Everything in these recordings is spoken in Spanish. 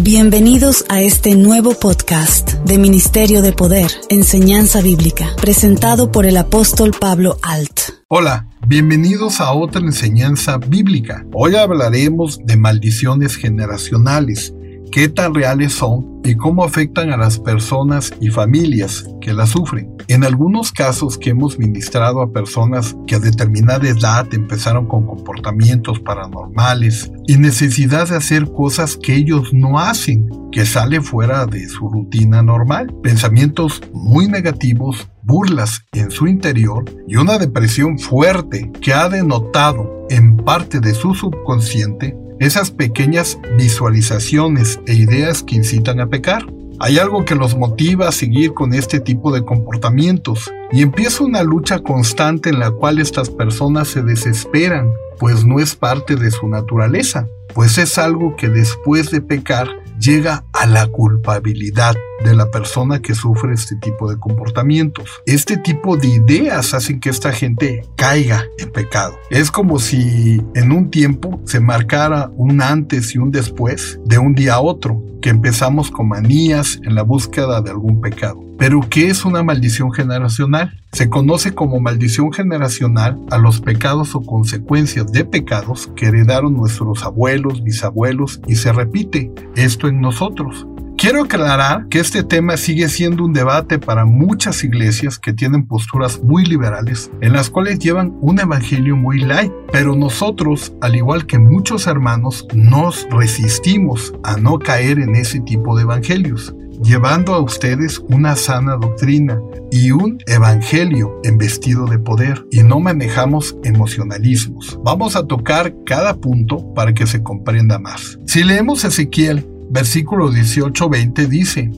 Bienvenidos a este nuevo podcast de Ministerio de Poder, Enseñanza Bíblica, presentado por el apóstol Pablo Alt. Hola, bienvenidos a otra enseñanza bíblica. Hoy hablaremos de maldiciones generacionales qué tan reales son y cómo afectan a las personas y familias que las sufren. En algunos casos que hemos ministrado a personas que a determinada edad empezaron con comportamientos paranormales y necesidad de hacer cosas que ellos no hacen, que sale fuera de su rutina normal, pensamientos muy negativos, burlas en su interior y una depresión fuerte que ha denotado en parte de su subconsciente esas pequeñas visualizaciones e ideas que incitan a pecar. Hay algo que los motiva a seguir con este tipo de comportamientos y empieza una lucha constante en la cual estas personas se desesperan, pues no es parte de su naturaleza, pues es algo que después de pecar llega a la culpabilidad de la persona que sufre este tipo de comportamientos. Este tipo de ideas hacen que esta gente caiga en pecado. Es como si en un tiempo se marcara un antes y un después de un día a otro, que empezamos con manías en la búsqueda de algún pecado. Pero ¿qué es una maldición generacional? Se conoce como maldición generacional a los pecados o consecuencias de pecados que heredaron nuestros abuelos, bisabuelos y se repite esto en nosotros. Quiero aclarar que este tema sigue siendo un debate para muchas iglesias que tienen posturas muy liberales, en las cuales llevan un evangelio muy light, pero nosotros, al igual que muchos hermanos, nos resistimos a no caer en ese tipo de evangelios llevando a ustedes una sana doctrina y un evangelio en vestido de poder y no manejamos emocionalismos. Vamos a tocar cada punto para que se comprenda más. Si leemos Ezequiel, versículo 18-20 dice,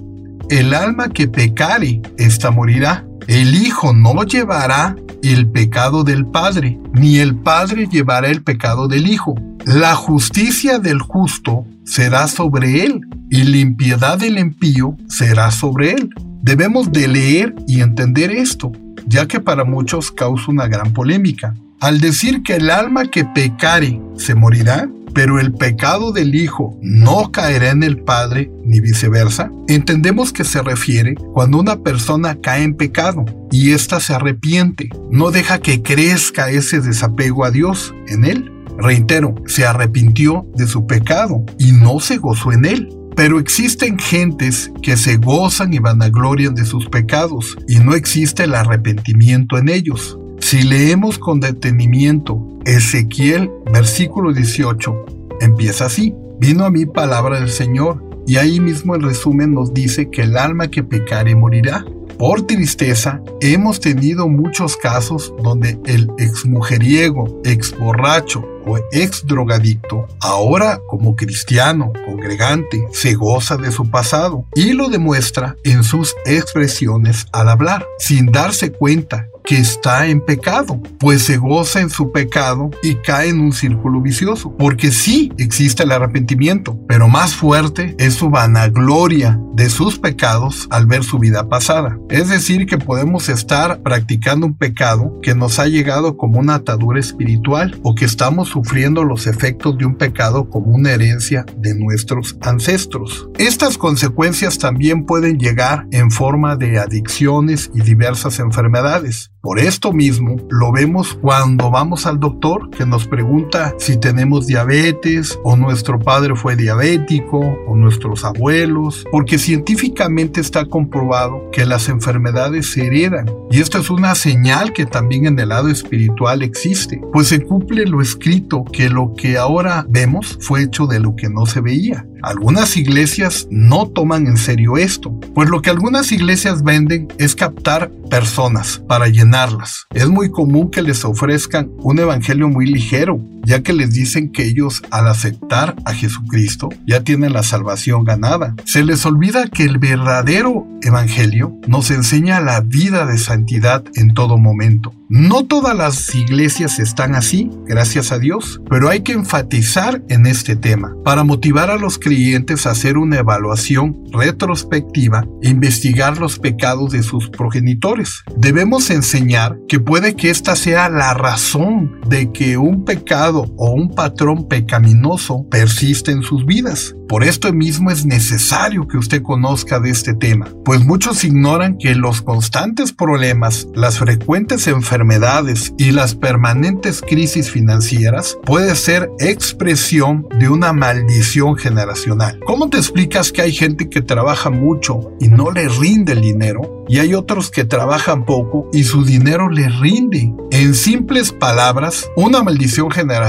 el alma que pecare, esta morirá. El Hijo no llevará el pecado del Padre, ni el Padre llevará el pecado del Hijo. La justicia del justo será sobre él, y la impiedad del impío será sobre él. Debemos de leer y entender esto, ya que para muchos causa una gran polémica. Al decir que el alma que pecare se morirá, pero el pecado del Hijo no caerá en el Padre ni viceversa, entendemos que se refiere cuando una persona cae en pecado y ésta se arrepiente, no deja que crezca ese desapego a Dios en él. Reitero, se arrepintió de su pecado y no se gozó en él. Pero existen gentes que se gozan y vanaglorian de sus pecados y no existe el arrepentimiento en ellos. Si leemos con detenimiento Ezequiel versículo 18, empieza así. Vino a mí palabra del Señor y ahí mismo el resumen nos dice que el alma que pecare morirá. Por tristeza, hemos tenido muchos casos donde el exmujeriego, exborracho o ex drogadicto, ahora como cristiano, congregante, se goza de su pasado y lo demuestra en sus expresiones al hablar, sin darse cuenta que está en pecado, pues se goza en su pecado y cae en un círculo vicioso, porque sí existe el arrepentimiento, pero más fuerte es su vanagloria de sus pecados al ver su vida pasada. Es decir, que podemos estar practicando un pecado que nos ha llegado como una atadura espiritual o que estamos sufriendo los efectos de un pecado como una herencia de nuestros ancestros. Estas consecuencias también pueden llegar en forma de adicciones y diversas enfermedades. Por esto mismo lo vemos cuando vamos al doctor que nos pregunta si tenemos diabetes o nuestro padre fue diabético o nuestros abuelos, porque científicamente está comprobado que las enfermedades se heredan. Y esto es una señal que también en el lado espiritual existe, pues se cumple lo escrito que lo que ahora vemos fue hecho de lo que no se veía. Algunas iglesias no toman en serio esto, pues lo que algunas iglesias venden es captar personas para llenarlas. Es muy común que les ofrezcan un evangelio muy ligero, ya que les dicen que ellos al aceptar a Jesucristo ya tienen la salvación ganada. Se les olvida que el verdadero evangelio nos enseña la vida de santidad en todo momento. No todas las iglesias están así, gracias a Dios, pero hay que enfatizar en este tema para motivar a los creyentes a hacer una evaluación retrospectiva e investigar los pecados de sus progenitores. Debemos enseñar que puede que esta sea la razón de que un pecado o un patrón pecaminoso persiste en sus vidas. Por esto mismo es necesario que usted conozca de este tema, pues muchos ignoran que los constantes problemas, las frecuentes enfermedades y las permanentes crisis financieras puede ser expresión de una maldición generacional. ¿Cómo te explicas que hay gente que trabaja mucho y no le rinde el dinero? y hay otros que trabajan poco y su dinero les rinde. En simples palabras, una maldición generacional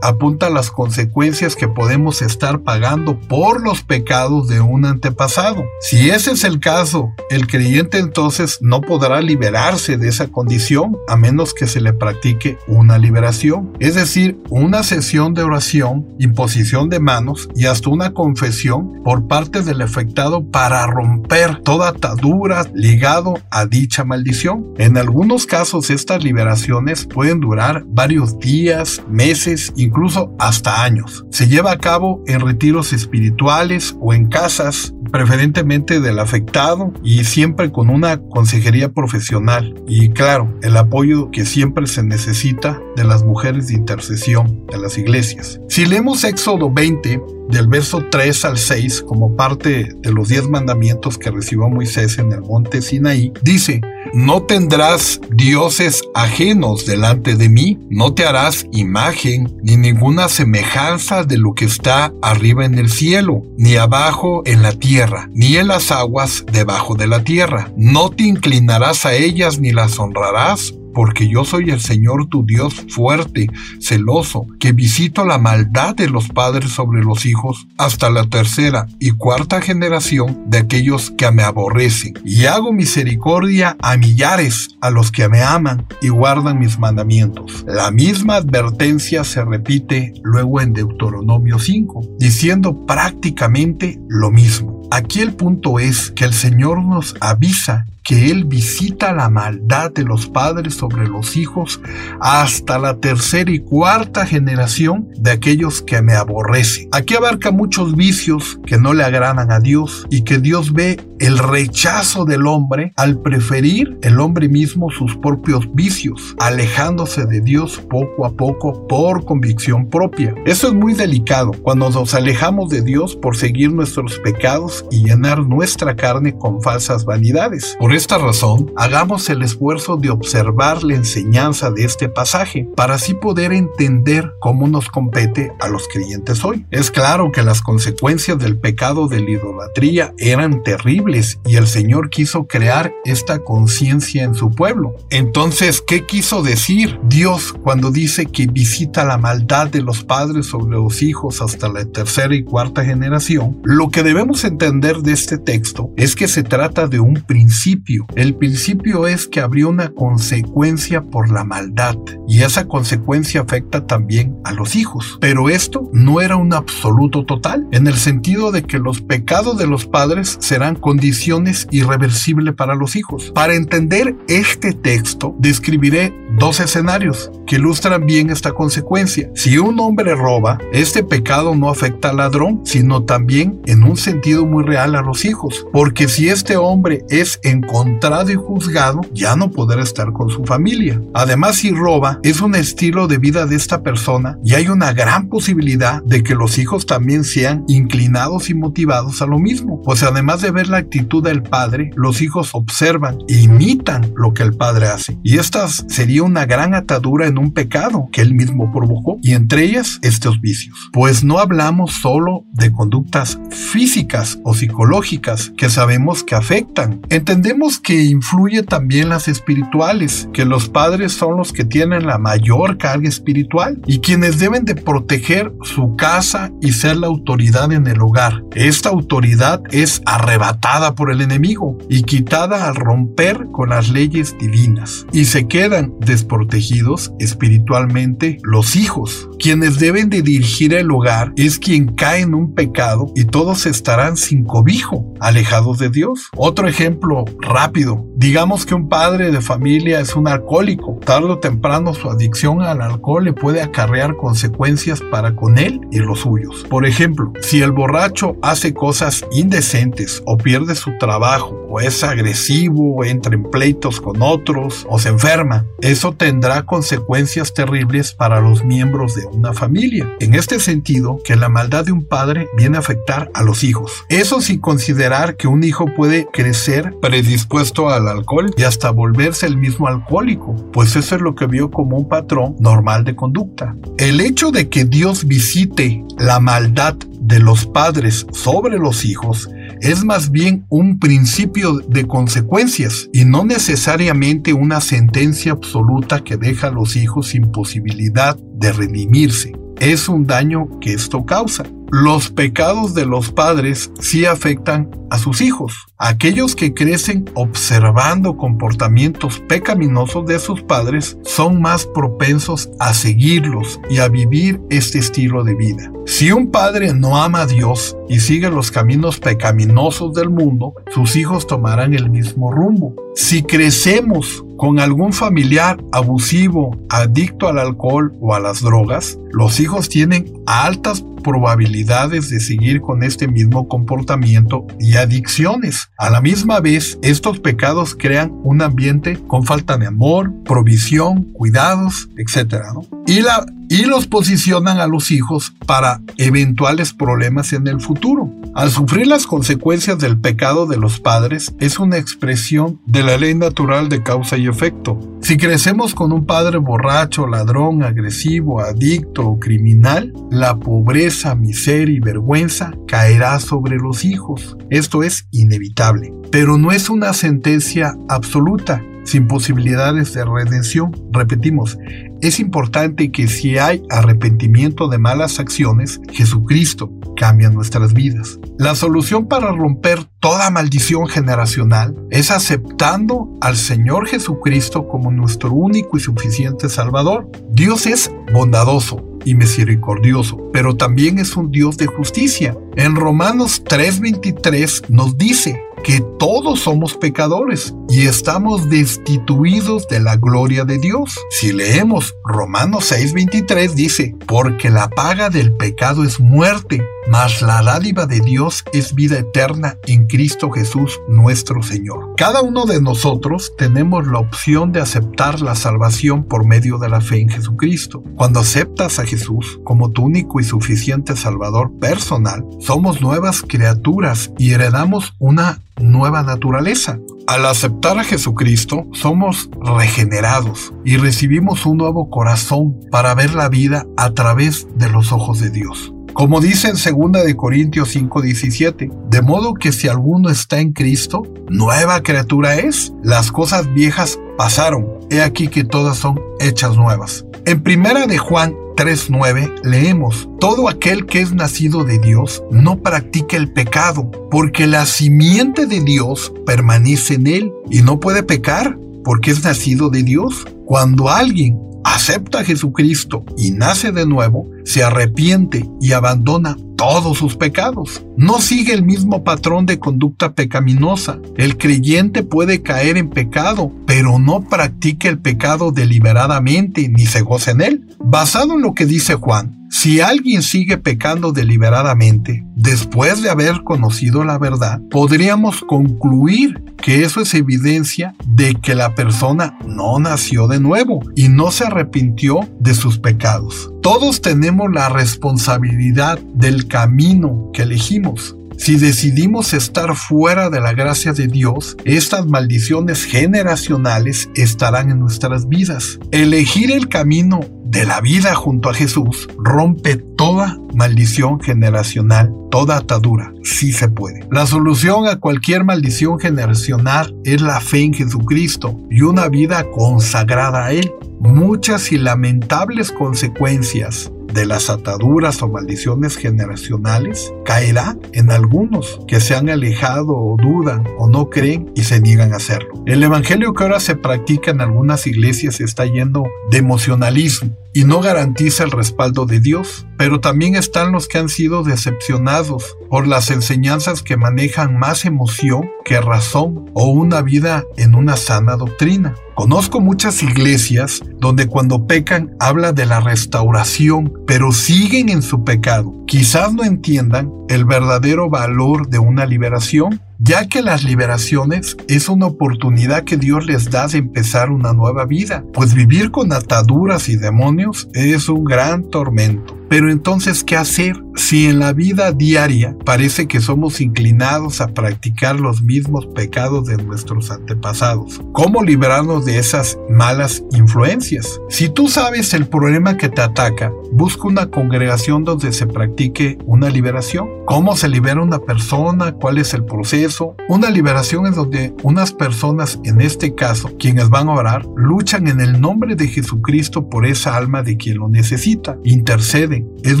apunta a las consecuencias que podemos estar pagando por los pecados de un antepasado. Si ese es el caso, el creyente entonces no podrá liberarse de esa condición a menos que se le practique una liberación, es decir, una sesión de oración, imposición de manos y hasta una confesión por parte del afectado para romper toda atadura, ligado a dicha maldición. En algunos casos estas liberaciones pueden durar varios días, meses, incluso hasta años. Se lleva a cabo en retiros espirituales o en casas, preferentemente del afectado y siempre con una consejería profesional y claro, el apoyo que siempre se necesita de las mujeres de intercesión de las iglesias. Si leemos Éxodo 20, del verso 3 al 6, como parte de los 10 mandamientos que recibió Moisés en el monte Sinaí, dice, no tendrás dioses ajenos delante de mí, no te harás imagen ni ninguna semejanza de lo que está arriba en el cielo, ni abajo en la tierra, ni en las aguas debajo de la tierra. No te inclinarás a ellas ni las honrarás porque yo soy el Señor tu Dios fuerte, celoso, que visito la maldad de los padres sobre los hijos hasta la tercera y cuarta generación de aquellos que me aborrecen, y hago misericordia a millares a los que me aman y guardan mis mandamientos. La misma advertencia se repite luego en Deuteronomio 5, diciendo prácticamente lo mismo. Aquí el punto es que el Señor nos avisa que Él visita la maldad de los padres sobre los hijos hasta la tercera y cuarta generación de aquellos que me aborrecen. Aquí abarca muchos vicios que no le agradan a Dios y que Dios ve el rechazo del hombre al preferir el hombre mismo sus propios vicios, alejándose de Dios poco a poco por convicción propia. Eso es muy delicado cuando nos alejamos de Dios por seguir nuestros pecados y llenar nuestra carne con falsas vanidades. Esta razón, hagamos el esfuerzo de observar la enseñanza de este pasaje para así poder entender cómo nos compete a los creyentes hoy. Es claro que las consecuencias del pecado de la idolatría eran terribles y el Señor quiso crear esta conciencia en su pueblo. Entonces, ¿qué quiso decir Dios cuando dice que visita la maldad de los padres sobre los hijos hasta la tercera y cuarta generación? Lo que debemos entender de este texto es que se trata de un principio el principio es que habría una consecuencia por la maldad y esa consecuencia afecta también a los hijos. Pero esto no era un absoluto total, en el sentido de que los pecados de los padres serán condiciones irreversibles para los hijos. Para entender este texto, describiré dos escenarios que ilustran bien esta consecuencia. Si un hombre roba, este pecado no afecta al ladrón, sino también en un sentido muy real a los hijos, porque si este hombre es en encontrado y juzgado, ya no podrá estar con su familia. Además, si roba, es un estilo de vida de esta persona y hay una gran posibilidad de que los hijos también sean inclinados y motivados a lo mismo. Pues además de ver la actitud del padre, los hijos observan e imitan lo que el padre hace. Y esta sería una gran atadura en un pecado que él mismo provocó, y entre ellas estos vicios. Pues no hablamos solo de conductas físicas o psicológicas que sabemos que afectan. Entendemos que influye también las espirituales, que los padres son los que tienen la mayor carga espiritual y quienes deben de proteger su casa y ser la autoridad en el hogar. Esta autoridad es arrebatada por el enemigo y quitada al romper con las leyes divinas y se quedan desprotegidos espiritualmente los hijos. Quienes deben de dirigir el hogar es quien cae en un pecado y todos estarán sin cobijo, alejados de Dios. Otro ejemplo rápido. Digamos que un padre de familia es un alcohólico. Tarde o temprano su adicción al alcohol le puede acarrear consecuencias para con él y los suyos. Por ejemplo, si el borracho hace cosas indecentes o pierde su trabajo o es agresivo, entra en pleitos con otros o se enferma, es eso tendrá consecuencias terribles para los miembros de una familia. En este sentido, que la maldad de un padre viene a afectar a los hijos. Eso sin considerar que un hijo puede crecer predispuesto al alcohol y hasta volverse el mismo alcohólico, pues eso es lo que vio como un patrón normal de conducta. El hecho de que Dios visite la maldad de los padres sobre los hijos es más bien un principio de consecuencias y no necesariamente una sentencia absoluta que deja a los hijos sin posibilidad de redimirse. Es un daño que esto causa los pecados de los padres sí afectan a sus hijos. Aquellos que crecen observando comportamientos pecaminosos de sus padres son más propensos a seguirlos y a vivir este estilo de vida. Si un padre no ama a Dios y sigue los caminos pecaminosos del mundo, sus hijos tomarán el mismo rumbo. Si crecemos con algún familiar abusivo, adicto al alcohol o a las drogas, los hijos tienen altas probabilidades de seguir con este mismo comportamiento y adicciones. A la misma vez, estos pecados crean un ambiente con falta de amor, provisión, cuidados, etc. Y, la, y los posicionan a los hijos para eventuales problemas en el futuro. Al sufrir las consecuencias del pecado de los padres, es una expresión de la ley natural de causa y efecto. Si crecemos con un padre borracho, ladrón, agresivo, adicto o criminal, la pobreza, miseria y vergüenza caerá sobre los hijos. Esto es inevitable. Pero no es una sentencia absoluta sin posibilidades de redención. Repetimos, es importante que si hay arrepentimiento de malas acciones, Jesucristo cambia nuestras vidas. La solución para romper toda maldición generacional es aceptando al Señor Jesucristo como nuestro único y suficiente Salvador. Dios es bondadoso y misericordioso, pero también es un Dios de justicia. En Romanos 3:23 nos dice, que todos somos pecadores y estamos destituidos de la gloria de Dios. Si leemos Romanos 6:23 dice, porque la paga del pecado es muerte, mas la dádiva de Dios es vida eterna en Cristo Jesús nuestro Señor. Cada uno de nosotros tenemos la opción de aceptar la salvación por medio de la fe en Jesucristo. Cuando aceptas a Jesús como tu único y suficiente Salvador personal, somos nuevas criaturas y heredamos una nueva naturaleza. Al aceptar a Jesucristo, somos regenerados y recibimos un nuevo corazón para ver la vida a través de los ojos de Dios. Como dice en 2 de Corintios 5:17, de modo que si alguno está en Cristo, nueva criatura es. Las cosas viejas pasaron, he aquí que todas son hechas nuevas. En primera de Juan 3.9 leemos, Todo aquel que es nacido de Dios no practica el pecado, porque la simiente de Dios permanece en él y no puede pecar, porque es nacido de Dios. Cuando alguien acepta a Jesucristo y nace de nuevo, se arrepiente y abandona todos sus pecados. No sigue el mismo patrón de conducta pecaminosa. El creyente puede caer en pecado, pero no practica el pecado deliberadamente ni se goza en él. Basado en lo que dice Juan, si alguien sigue pecando deliberadamente después de haber conocido la verdad, podríamos concluir que eso es evidencia de que la persona no nació de nuevo y no se arrepintió de sus pecados. Todos tenemos la responsabilidad del camino que elegimos. Si decidimos estar fuera de la gracia de Dios, estas maldiciones generacionales estarán en nuestras vidas. Elegir el camino de la vida junto a Jesús rompe toda maldición generacional, toda atadura, si se puede. La solución a cualquier maldición generacional es la fe en Jesucristo y una vida consagrada a Él. Muchas y lamentables consecuencias de las ataduras o maldiciones generacionales caerá en algunos que se han alejado o dudan o no creen y se niegan a hacerlo. El evangelio que ahora se practica en algunas iglesias está yendo de emocionalismo y no garantiza el respaldo de Dios, pero también están los que han sido decepcionados por las enseñanzas que manejan más emoción que razón o una vida en una sana doctrina. Conozco muchas iglesias donde cuando pecan habla de la restauración, pero siguen en su pecado. Quizás no entiendan el verdadero valor de una liberación ya que las liberaciones es una oportunidad que Dios les da de empezar una nueva vida, pues vivir con ataduras y demonios es un gran tormento. Pero entonces, ¿qué hacer si en la vida diaria parece que somos inclinados a practicar los mismos pecados de nuestros antepasados? ¿Cómo librarnos de esas malas influencias? Si tú sabes el problema que te ataca, busca una congregación donde se practique una liberación. ¿Cómo se libera una persona? ¿Cuál es el proceso? Una liberación es donde unas personas, en este caso, quienes van a orar, luchan en el nombre de Jesucristo por esa alma de quien lo necesita, interceden es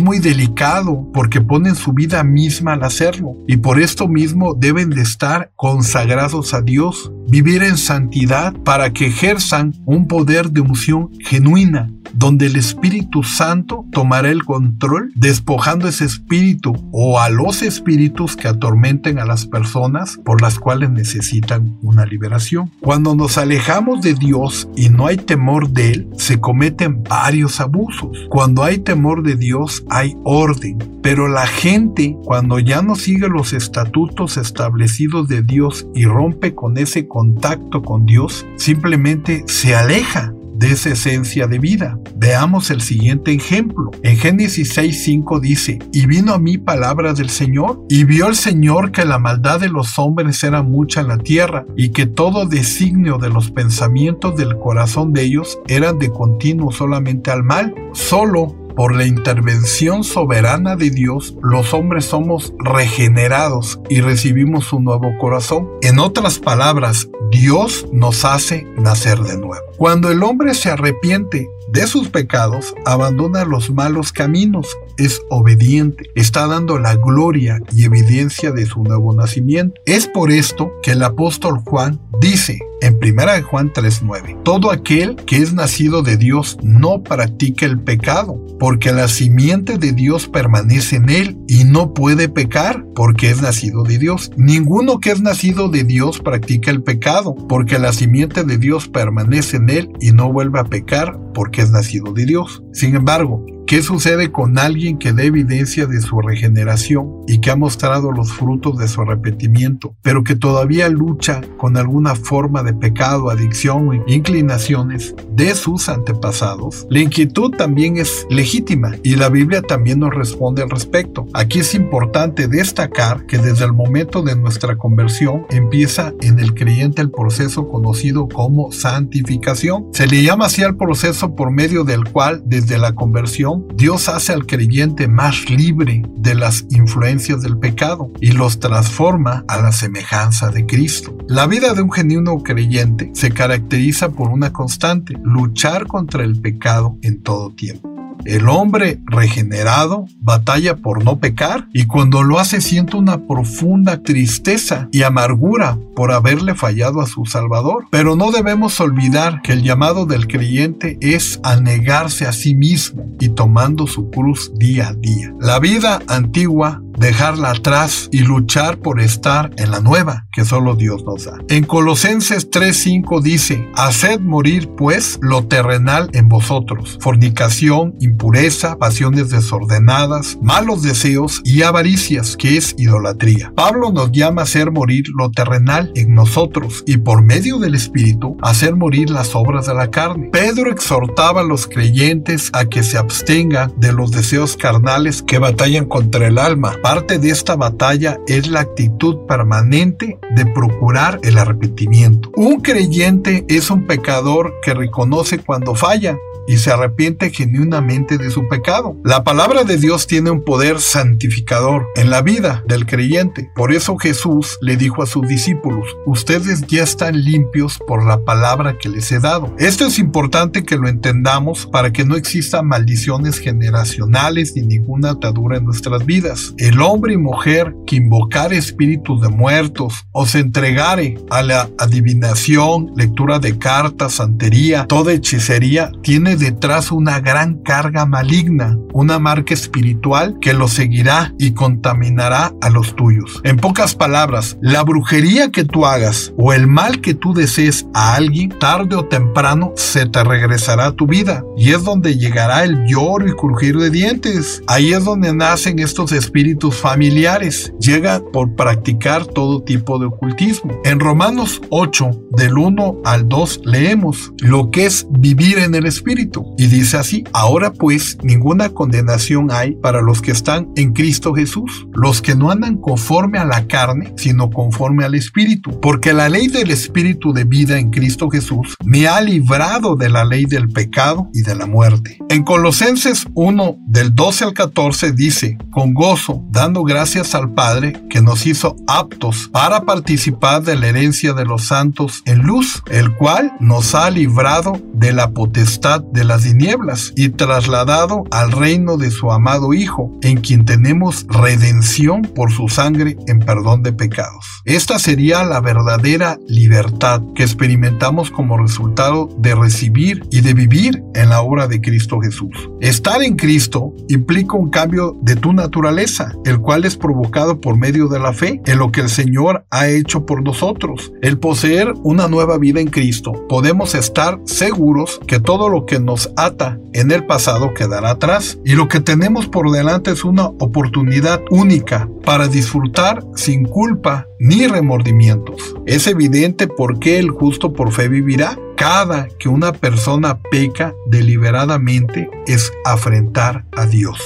muy delicado porque ponen su vida misma al hacerlo y por esto mismo deben de estar consagrados a Dios, vivir en santidad para que ejerzan un poder de unción genuina donde el Espíritu Santo tomará el control, despojando ese espíritu o a los espíritus que atormenten a las personas por las cuales necesitan una liberación. Cuando nos alejamos de Dios y no hay temor de Él, se cometen varios abusos. Cuando hay temor de Dios, hay orden. Pero la gente, cuando ya no sigue los estatutos establecidos de Dios y rompe con ese contacto con Dios, simplemente se aleja de esa esencia de vida. Veamos el siguiente ejemplo. En Génesis 6.5 dice, y vino a mí palabra del Señor, y vio el Señor que la maldad de los hombres era mucha en la tierra, y que todo designio de los pensamientos del corazón de ellos eran de continuo solamente al mal. Solo por la intervención soberana de Dios, los hombres somos regenerados y recibimos un nuevo corazón. En otras palabras, Dios nos hace nacer de nuevo. Cuando el hombre se arrepiente de sus pecados, abandona los malos caminos, es obediente, está dando la gloria y evidencia de su nuevo nacimiento. Es por esto que el apóstol Juan dice en 1 Juan 3:9, todo aquel que es nacido de Dios no practica el pecado, porque la simiente de Dios permanece en él y no puede pecar porque es nacido de Dios. Ninguno que es nacido de Dios practica el pecado, porque la simiente de Dios permanece en él y no vuelve a pecar porque es nacido de Dios. Sin embargo, ¿Qué sucede con alguien que da evidencia de su regeneración y que ha mostrado los frutos de su arrepentimiento, pero que todavía lucha con alguna forma de pecado, adicción o inclinaciones de sus antepasados? La inquietud también es legítima y la Biblia también nos responde al respecto. Aquí es importante destacar que desde el momento de nuestra conversión empieza en el creyente el proceso conocido como santificación. Se le llama así al proceso por medio del cual desde la conversión Dios hace al creyente más libre de las influencias del pecado y los transforma a la semejanza de Cristo. La vida de un genuino creyente se caracteriza por una constante, luchar contra el pecado en todo tiempo. El hombre regenerado batalla por no pecar y cuando lo hace siente una profunda tristeza y amargura por haberle fallado a su Salvador. Pero no debemos olvidar que el llamado del creyente es a negarse a sí mismo y tomando su cruz día a día. La vida antigua dejarla atrás y luchar por estar en la nueva que solo Dios nos da. En Colosenses 3:5 dice, haced morir pues lo terrenal en vosotros, fornicación, impureza, pasiones desordenadas, malos deseos y avaricias, que es idolatría. Pablo nos llama a hacer morir lo terrenal en nosotros y por medio del Espíritu hacer morir las obras de la carne. Pedro exhortaba a los creyentes a que se abstengan de los deseos carnales que batallan contra el alma Parte de esta batalla es la actitud permanente de procurar el arrepentimiento. Un creyente es un pecador que reconoce cuando falla y se arrepiente genuinamente de su pecado. La palabra de Dios tiene un poder santificador en la vida del creyente. Por eso Jesús le dijo a sus discípulos, ustedes ya están limpios por la palabra que les he dado. Esto es importante que lo entendamos para que no existan maldiciones generacionales ni ninguna atadura en nuestras vidas. El hombre y mujer que invocar espíritus de muertos o se entregare a la adivinación, lectura de cartas, santería, toda hechicería, tiene detrás una gran carga maligna, una marca espiritual que lo seguirá y contaminará a los tuyos. En pocas palabras, la brujería que tú hagas o el mal que tú desees a alguien, tarde o temprano se te regresará a tu vida y es donde llegará el lloro y crujir de dientes. Ahí es donde nacen estos espíritus familiares. Llega por practicar todo tipo de ocultismo. En Romanos 8, del 1 al 2, leemos lo que es vivir en el espíritu. Y dice así, ahora pues ninguna condenación hay para los que están en Cristo Jesús, los que no andan conforme a la carne, sino conforme al espíritu. Porque la ley del espíritu de vida en Cristo Jesús me ha librado de la ley del pecado y de la muerte. En Colosenses 1, del 12 al 14 dice, con gozo, dando gracias al Padre que nos hizo aptos para participar de la herencia de los santos en luz, el cual nos ha librado de la potestad de las tinieblas y trasladado al reino de su amado Hijo, en quien tenemos redención por su sangre en perdón de pecados. Esta sería la verdadera libertad que experimentamos como resultado de recibir y de vivir en la obra de Cristo Jesús. Estar en Cristo implica un cambio de tu naturaleza, el cual es provocado por medio de la fe en lo que el Señor ha hecho por nosotros. El poseer una nueva vida en Cristo, podemos estar seguros que todo lo que nos ata en el pasado quedará atrás y lo que tenemos por delante es una oportunidad única para disfrutar sin culpa ni remordimientos. Es evidente por qué el justo por fe vivirá. Cada que una persona peca deliberadamente es afrentar a Dios.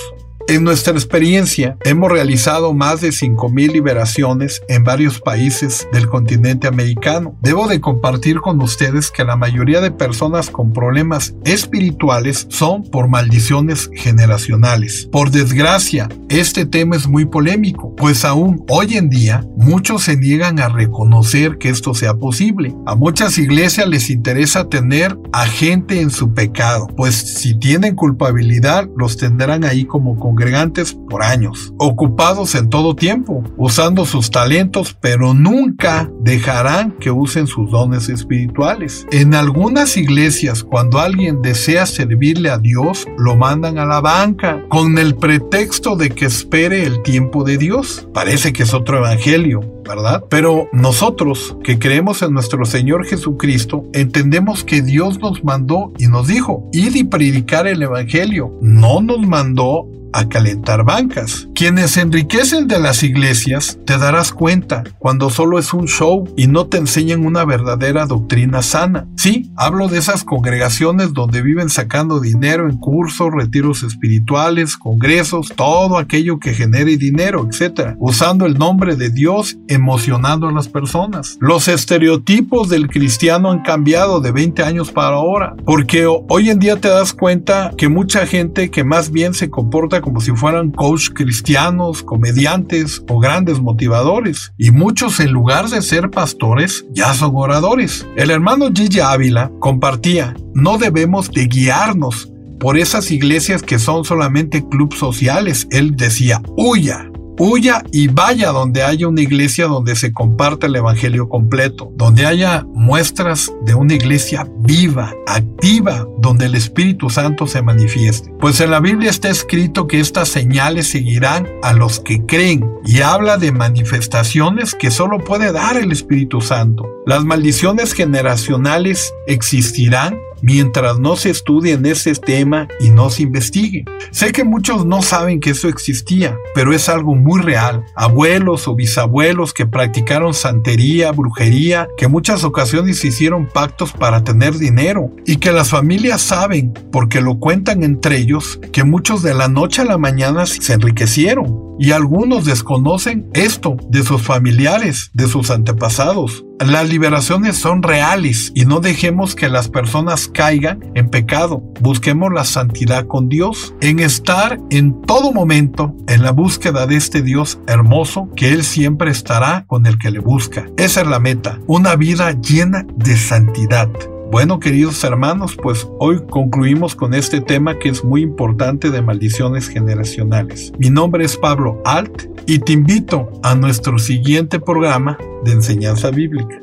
En nuestra experiencia, hemos realizado más de 5.000 liberaciones en varios países del continente americano. Debo de compartir con ustedes que la mayoría de personas con problemas espirituales son por maldiciones generacionales. Por desgracia, este tema es muy polémico, pues aún hoy en día muchos se niegan a reconocer que esto sea posible. A muchas iglesias les interesa tener a gente en su pecado, pues si tienen culpabilidad los tendrán ahí como con congregantes por años, ocupados en todo tiempo, usando sus talentos, pero nunca dejarán que usen sus dones espirituales. En algunas iglesias, cuando alguien desea servirle a Dios, lo mandan a la banca con el pretexto de que espere el tiempo de Dios. Parece que es otro evangelio, ¿verdad? Pero nosotros que creemos en nuestro Señor Jesucristo, entendemos que Dios nos mandó y nos dijo, id y predicar el Evangelio. No nos mandó a calentar bancas. Quienes enriquecen de las iglesias, te darás cuenta cuando solo es un show y no te enseñan una verdadera doctrina sana. Sí, hablo de esas congregaciones donde viven sacando dinero en cursos, retiros espirituales, congresos, todo aquello que genere dinero, etc. Usando el nombre de Dios, emocionando a las personas. Los estereotipos del cristiano han cambiado de 20 años para ahora, porque hoy en día te das cuenta que mucha gente que más bien se comporta como si fueran coach cristianos, comediantes o grandes motivadores. Y muchos en lugar de ser pastores ya son oradores. El hermano Gigi Ávila compartía, no debemos de guiarnos por esas iglesias que son solamente clubes sociales. Él decía, huya, Huya y vaya donde haya una iglesia donde se comparte el Evangelio completo, donde haya muestras de una iglesia viva, activa, donde el Espíritu Santo se manifieste. Pues en la Biblia está escrito que estas señales seguirán a los que creen y habla de manifestaciones que solo puede dar el Espíritu Santo. Las maldiciones generacionales existirán mientras no se estudie en ese tema y no se investigue. Sé que muchos no saben que eso existía, pero es algo muy real. Abuelos o bisabuelos que practicaron santería, brujería, que muchas ocasiones hicieron pactos para tener dinero y que las familias saben, porque lo cuentan entre ellos, que muchos de la noche a la mañana se enriquecieron y algunos desconocen esto de sus familiares, de sus antepasados. Las liberaciones son reales y no dejemos que las personas caigan en pecado. Busquemos la santidad con Dios, en estar en todo momento en la búsqueda de este Dios hermoso que Él siempre estará con el que le busca. Esa es la meta, una vida llena de santidad. Bueno, queridos hermanos, pues hoy concluimos con este tema que es muy importante de maldiciones generacionales. Mi nombre es Pablo Alt y te invito a nuestro siguiente programa de enseñanza bíblica.